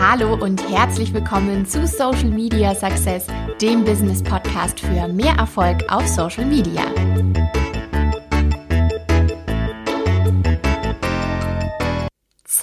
Hallo und herzlich willkommen zu Social Media Success, dem Business Podcast für mehr Erfolg auf Social Media.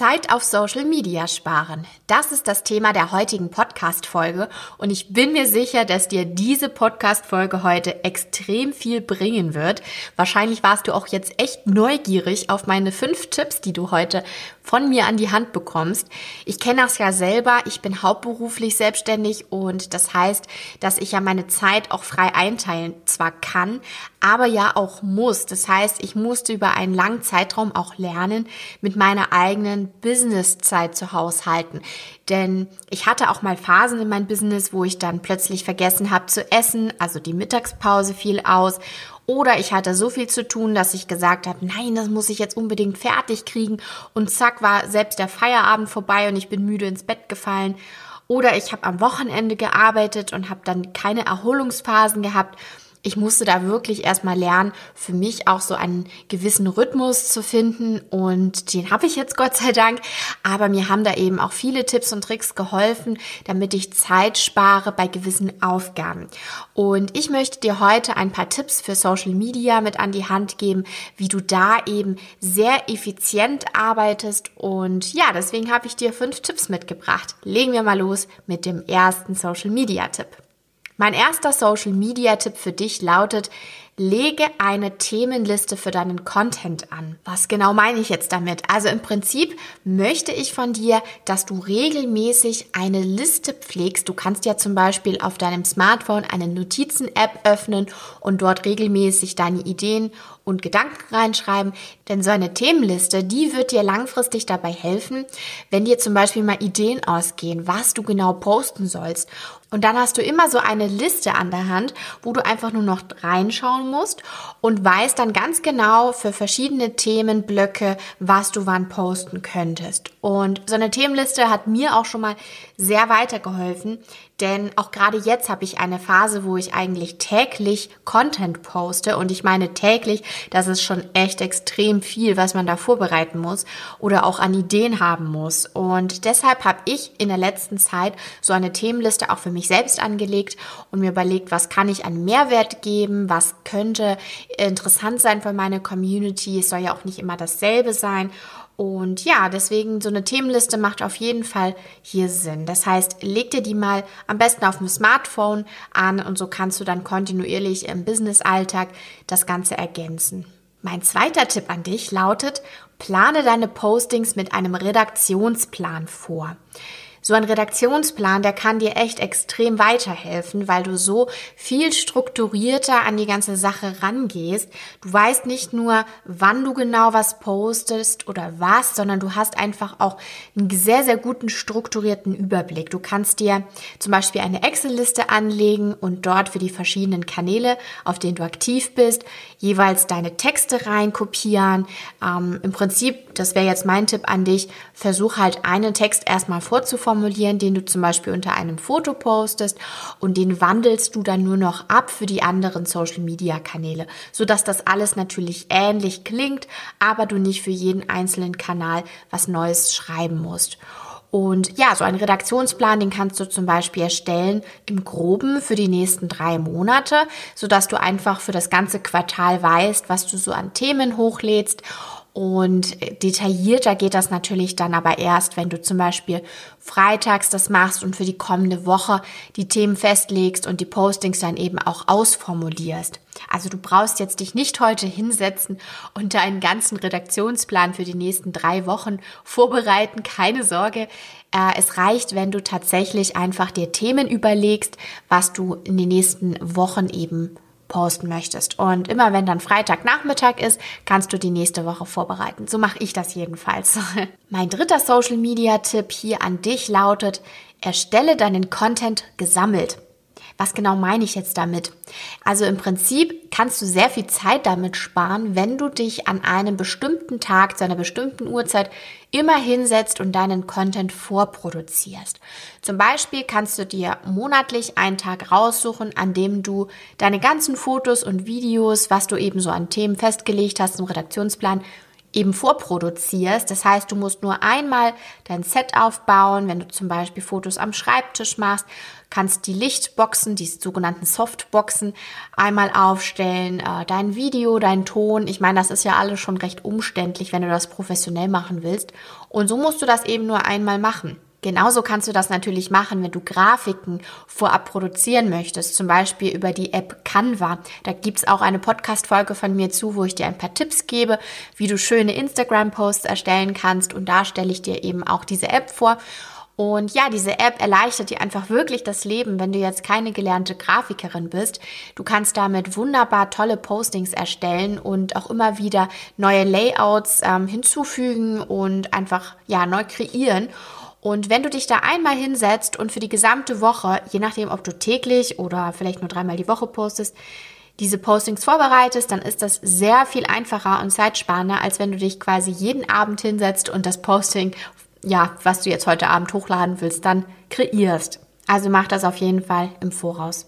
Zeit auf Social Media sparen. Das ist das Thema der heutigen Podcast-Folge und ich bin mir sicher, dass dir diese Podcast-Folge heute extrem viel bringen wird. Wahrscheinlich warst du auch jetzt echt neugierig auf meine fünf Tipps, die du heute von mir an die Hand bekommst. Ich kenne das ja selber. Ich bin hauptberuflich selbstständig und das heißt, dass ich ja meine Zeit auch frei einteilen zwar kann, aber ja auch muss. Das heißt, ich musste über einen langen Zeitraum auch lernen, mit meiner eigenen Businesszeit zu haushalten. Denn ich hatte auch mal Phasen in meinem Business, wo ich dann plötzlich vergessen habe zu essen, also die Mittagspause fiel aus. Oder ich hatte so viel zu tun, dass ich gesagt habe, nein, das muss ich jetzt unbedingt fertig kriegen. Und zack war selbst der Feierabend vorbei und ich bin müde ins Bett gefallen. Oder ich habe am Wochenende gearbeitet und habe dann keine Erholungsphasen gehabt ich musste da wirklich erstmal lernen, für mich auch so einen gewissen Rhythmus zu finden und den habe ich jetzt Gott sei Dank. Aber mir haben da eben auch viele Tipps und Tricks geholfen, damit ich Zeit spare bei gewissen Aufgaben. Und ich möchte dir heute ein paar Tipps für Social Media mit an die Hand geben, wie du da eben sehr effizient arbeitest. Und ja, deswegen habe ich dir fünf Tipps mitgebracht. Legen wir mal los mit dem ersten Social Media Tipp. Mein erster Social Media Tipp für dich lautet, lege eine Themenliste für deinen Content an. Was genau meine ich jetzt damit? Also im Prinzip möchte ich von dir, dass du regelmäßig eine Liste pflegst. Du kannst ja zum Beispiel auf deinem Smartphone eine Notizen-App öffnen und dort regelmäßig deine Ideen und Gedanken reinschreiben. Denn so eine Themenliste, die wird dir langfristig dabei helfen, wenn dir zum Beispiel mal Ideen ausgehen, was du genau posten sollst. Und dann hast du immer so eine Liste an der Hand, wo du einfach nur noch reinschauen musst und weißt dann ganz genau für verschiedene Themenblöcke, was du wann posten könntest. Und so eine Themenliste hat mir auch schon mal sehr weitergeholfen, denn auch gerade jetzt habe ich eine Phase, wo ich eigentlich täglich Content poste und ich meine täglich, das ist schon echt extrem viel, was man da vorbereiten muss oder auch an Ideen haben muss. Und deshalb habe ich in der letzten Zeit so eine Themenliste auch für mich selbst angelegt und mir überlegt, was kann ich an Mehrwert geben, was könnte interessant sein für meine Community. Es soll ja auch nicht immer dasselbe sein. Und ja, deswegen so eine Themenliste macht auf jeden Fall hier Sinn. Das heißt, leg dir die mal am besten auf dem Smartphone an und so kannst du dann kontinuierlich im Business-Alltag das Ganze ergänzen. Mein zweiter Tipp an dich lautet, plane deine Postings mit einem Redaktionsplan vor. So ein Redaktionsplan, der kann dir echt extrem weiterhelfen, weil du so viel strukturierter an die ganze Sache rangehst. Du weißt nicht nur, wann du genau was postest oder was, sondern du hast einfach auch einen sehr, sehr guten strukturierten Überblick. Du kannst dir zum Beispiel eine Excel-Liste anlegen und dort für die verschiedenen Kanäle, auf denen du aktiv bist, jeweils deine Texte reinkopieren. Ähm, Im Prinzip, das wäre jetzt mein Tipp an dich, versuch halt einen Text erstmal vorzuformulieren formulieren, den du zum Beispiel unter einem Foto postest und den wandelst du dann nur noch ab für die anderen Social Media Kanäle, sodass das alles natürlich ähnlich klingt, aber du nicht für jeden einzelnen Kanal was Neues schreiben musst. Und ja, so einen Redaktionsplan, den kannst du zum Beispiel erstellen im Groben für die nächsten drei Monate, sodass du einfach für das ganze Quartal weißt, was du so an Themen hochlädst und detaillierter geht das natürlich dann aber erst, wenn du zum Beispiel freitags das machst und für die kommende Woche die Themen festlegst und die Postings dann eben auch ausformulierst. Also du brauchst jetzt dich nicht heute hinsetzen und deinen ganzen Redaktionsplan für die nächsten drei Wochen vorbereiten. Keine Sorge. Äh, es reicht, wenn du tatsächlich einfach dir Themen überlegst, was du in den nächsten Wochen eben posten möchtest. Und immer wenn dann Freitagnachmittag ist, kannst du die nächste Woche vorbereiten. So mache ich das jedenfalls. mein dritter Social Media Tipp hier an dich lautet, erstelle deinen Content gesammelt. Was genau meine ich jetzt damit? Also im Prinzip kannst du sehr viel Zeit damit sparen, wenn du dich an einem bestimmten Tag zu einer bestimmten Uhrzeit immer hinsetzt und deinen Content vorproduzierst. Zum Beispiel kannst du dir monatlich einen Tag raussuchen, an dem du deine ganzen Fotos und Videos, was du eben so an Themen festgelegt hast im Redaktionsplan, eben vorproduzierst. Das heißt, du musst nur einmal dein Set aufbauen, wenn du zum Beispiel Fotos am Schreibtisch machst, kannst die Lichtboxen, die sogenannten Softboxen, einmal aufstellen, äh, dein Video, dein Ton. Ich meine, das ist ja alles schon recht umständlich, wenn du das professionell machen willst. Und so musst du das eben nur einmal machen. Genauso kannst du das natürlich machen, wenn du Grafiken vorab produzieren möchtest, zum Beispiel über die App Canva. Da gibt's auch eine Podcast-Folge von mir zu, wo ich dir ein paar Tipps gebe, wie du schöne Instagram-Posts erstellen kannst. Und da stelle ich dir eben auch diese App vor. Und ja, diese App erleichtert dir einfach wirklich das Leben, wenn du jetzt keine gelernte Grafikerin bist. Du kannst damit wunderbar tolle Postings erstellen und auch immer wieder neue Layouts ähm, hinzufügen und einfach ja neu kreieren. Und wenn du dich da einmal hinsetzt und für die gesamte Woche, je nachdem, ob du täglich oder vielleicht nur dreimal die Woche postest, diese Postings vorbereitest, dann ist das sehr viel einfacher und zeitsparender, als wenn du dich quasi jeden Abend hinsetzt und das Posting, ja, was du jetzt heute Abend hochladen willst, dann kreierst. Also mach das auf jeden Fall im Voraus.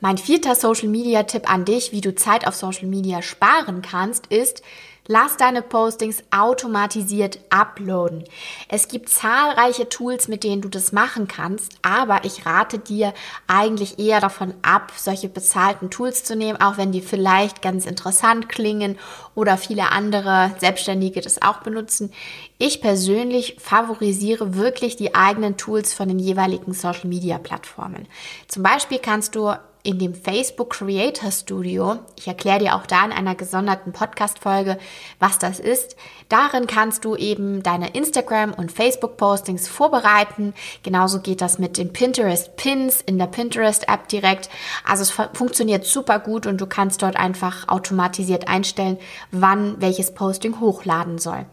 Mein vierter Social Media Tipp an dich, wie du Zeit auf Social Media sparen kannst, ist, Lass deine Postings automatisiert uploaden. Es gibt zahlreiche Tools, mit denen du das machen kannst, aber ich rate dir eigentlich eher davon ab, solche bezahlten Tools zu nehmen, auch wenn die vielleicht ganz interessant klingen oder viele andere Selbstständige das auch benutzen. Ich persönlich favorisiere wirklich die eigenen Tools von den jeweiligen Social Media Plattformen. Zum Beispiel kannst du in dem Facebook Creator Studio. Ich erkläre dir auch da in einer gesonderten Podcast-Folge, was das ist. Darin kannst du eben deine Instagram- und Facebook-Postings vorbereiten. Genauso geht das mit den Pinterest-Pins in der Pinterest-App direkt. Also es funktioniert super gut und du kannst dort einfach automatisiert einstellen, wann welches Posting hochladen soll.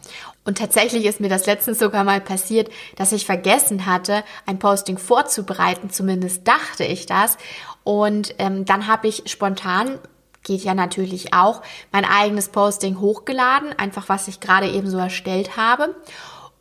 Und tatsächlich ist mir das letztens sogar mal passiert, dass ich vergessen hatte, ein Posting vorzubereiten. Zumindest dachte ich das. Und ähm, dann habe ich spontan geht ja natürlich auch, mein eigenes Posting hochgeladen, einfach was ich gerade eben so erstellt habe.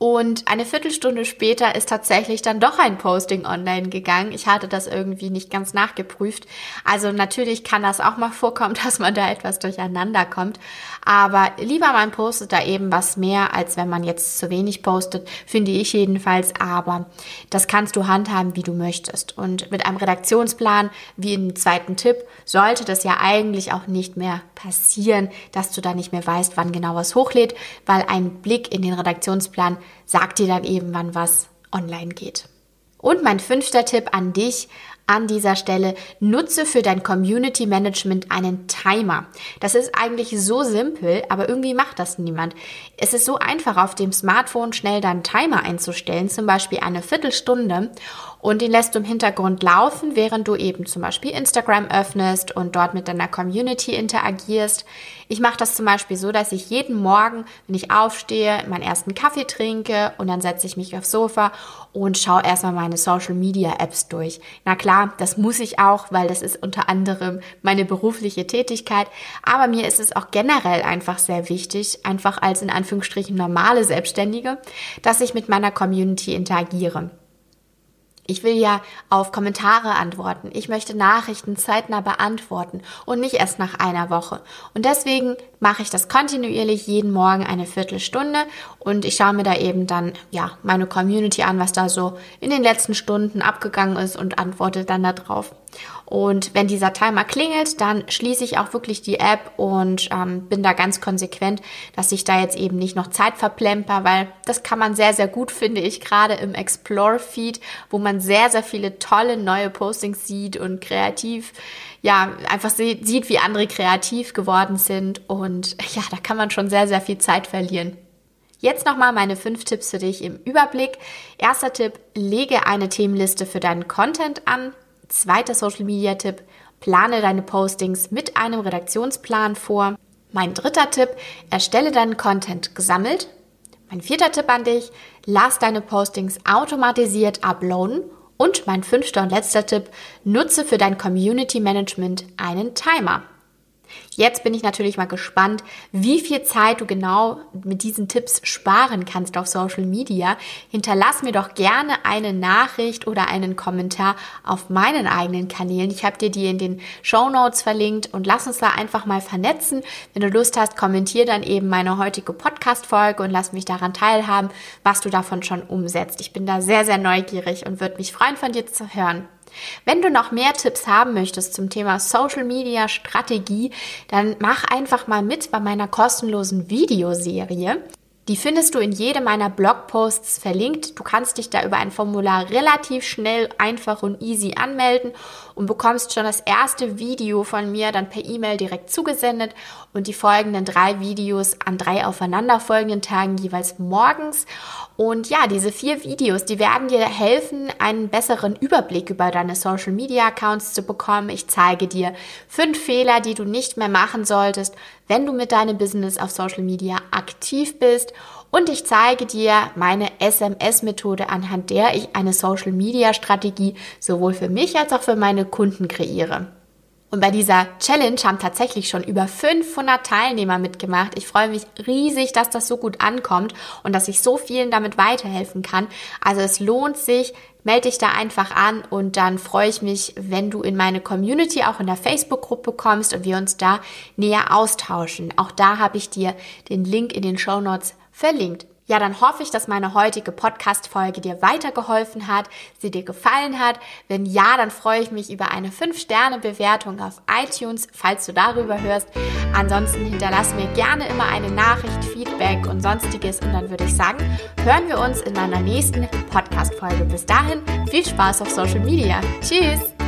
Und eine Viertelstunde später ist tatsächlich dann doch ein Posting online gegangen. Ich hatte das irgendwie nicht ganz nachgeprüft. Also natürlich kann das auch mal vorkommen, dass man da etwas durcheinander kommt. Aber lieber man postet da eben was mehr, als wenn man jetzt zu wenig postet, finde ich jedenfalls. Aber das kannst du handhaben, wie du möchtest. Und mit einem Redaktionsplan, wie im zweiten Tipp, sollte das ja eigentlich auch nicht mehr passieren, dass du da nicht mehr weißt, wann genau was hochlädt, weil ein Blick in den Redaktionsplan sagt dir dann eben, wann was online geht. Und mein fünfter Tipp an dich an dieser Stelle, nutze für dein Community Management einen Timer. Das ist eigentlich so simpel, aber irgendwie macht das niemand. Es ist so einfach, auf dem Smartphone schnell deinen Timer einzustellen, zum Beispiel eine Viertelstunde und den lässt du im Hintergrund laufen, während du eben zum Beispiel Instagram öffnest und dort mit deiner Community interagierst. Ich mache das zum Beispiel so, dass ich jeden Morgen, wenn ich aufstehe, meinen ersten Kaffee trinke und dann setze ich mich aufs Sofa und schaue erstmal meine Social Media Apps durch. Na klar, das muss ich auch, weil das ist unter anderem meine berufliche Tätigkeit. Aber mir ist es auch generell einfach sehr wichtig, einfach als in Anführungsstrichen normale Selbstständige, dass ich mit meiner Community interagiere. Ich will ja auf Kommentare antworten. Ich möchte Nachrichten zeitnah beantworten und nicht erst nach einer Woche. Und deswegen mache ich das kontinuierlich jeden Morgen eine Viertelstunde und ich schaue mir da eben dann, ja, meine Community an, was da so in den letzten Stunden abgegangen ist und antworte dann darauf. Und wenn dieser Timer klingelt, dann schließe ich auch wirklich die App und ähm, bin da ganz konsequent, dass ich da jetzt eben nicht noch Zeit verplemper, weil das kann man sehr, sehr gut, finde ich, gerade im Explore-Feed, wo man sehr, sehr viele tolle neue Postings sieht und kreativ, ja, einfach sieht, wie andere kreativ geworden sind. Und ja, da kann man schon sehr, sehr viel Zeit verlieren. Jetzt nochmal meine fünf Tipps für dich im Überblick. Erster Tipp, lege eine Themenliste für deinen Content an. Zweiter Social Media Tipp, plane deine Postings mit einem Redaktionsplan vor. Mein dritter Tipp, erstelle deinen Content gesammelt. Mein vierter Tipp an dich, lass deine Postings automatisiert uploaden. Und mein fünfter und letzter Tipp, nutze für dein Community Management einen Timer. Jetzt bin ich natürlich mal gespannt, wie viel Zeit du genau mit diesen Tipps sparen kannst auf Social Media. Hinterlass mir doch gerne eine Nachricht oder einen Kommentar auf meinen eigenen Kanälen. Ich habe dir die in den Show Notes verlinkt und lass uns da einfach mal vernetzen. Wenn du Lust hast, kommentier dann eben meine heutige Podcast-Folge und lass mich daran teilhaben, was du davon schon umsetzt. Ich bin da sehr, sehr neugierig und würde mich freuen, von dir zu hören. Wenn du noch mehr Tipps haben möchtest zum Thema Social Media Strategie, dann mach einfach mal mit bei meiner kostenlosen Videoserie. Die findest du in jedem meiner Blogposts verlinkt. Du kannst dich da über ein Formular relativ schnell, einfach und easy anmelden und bekommst schon das erste Video von mir dann per E-Mail direkt zugesendet und die folgenden drei Videos an drei aufeinanderfolgenden Tagen jeweils morgens. Und ja, diese vier Videos, die werden dir helfen, einen besseren Überblick über deine Social Media Accounts zu bekommen. Ich zeige dir fünf Fehler, die du nicht mehr machen solltest, wenn du mit deinem Business auf Social Media aktiv bist. Und ich zeige dir meine SMS-Methode, anhand der ich eine Social Media Strategie sowohl für mich als auch für meine Kunden kreiere. Und bei dieser Challenge haben tatsächlich schon über 500 Teilnehmer mitgemacht. Ich freue mich riesig, dass das so gut ankommt und dass ich so vielen damit weiterhelfen kann. Also es lohnt sich, melde dich da einfach an und dann freue ich mich, wenn du in meine Community, auch in der Facebook-Gruppe kommst und wir uns da näher austauschen. Auch da habe ich dir den Link in den Show Notes verlinkt. Ja, dann hoffe ich, dass meine heutige Podcast-Folge dir weitergeholfen hat, sie dir gefallen hat. Wenn ja, dann freue ich mich über eine 5-Sterne-Bewertung auf iTunes, falls du darüber hörst. Ansonsten hinterlass mir gerne immer eine Nachricht, Feedback und sonstiges. Und dann würde ich sagen, hören wir uns in meiner nächsten Podcast-Folge. Bis dahin, viel Spaß auf Social Media. Tschüss!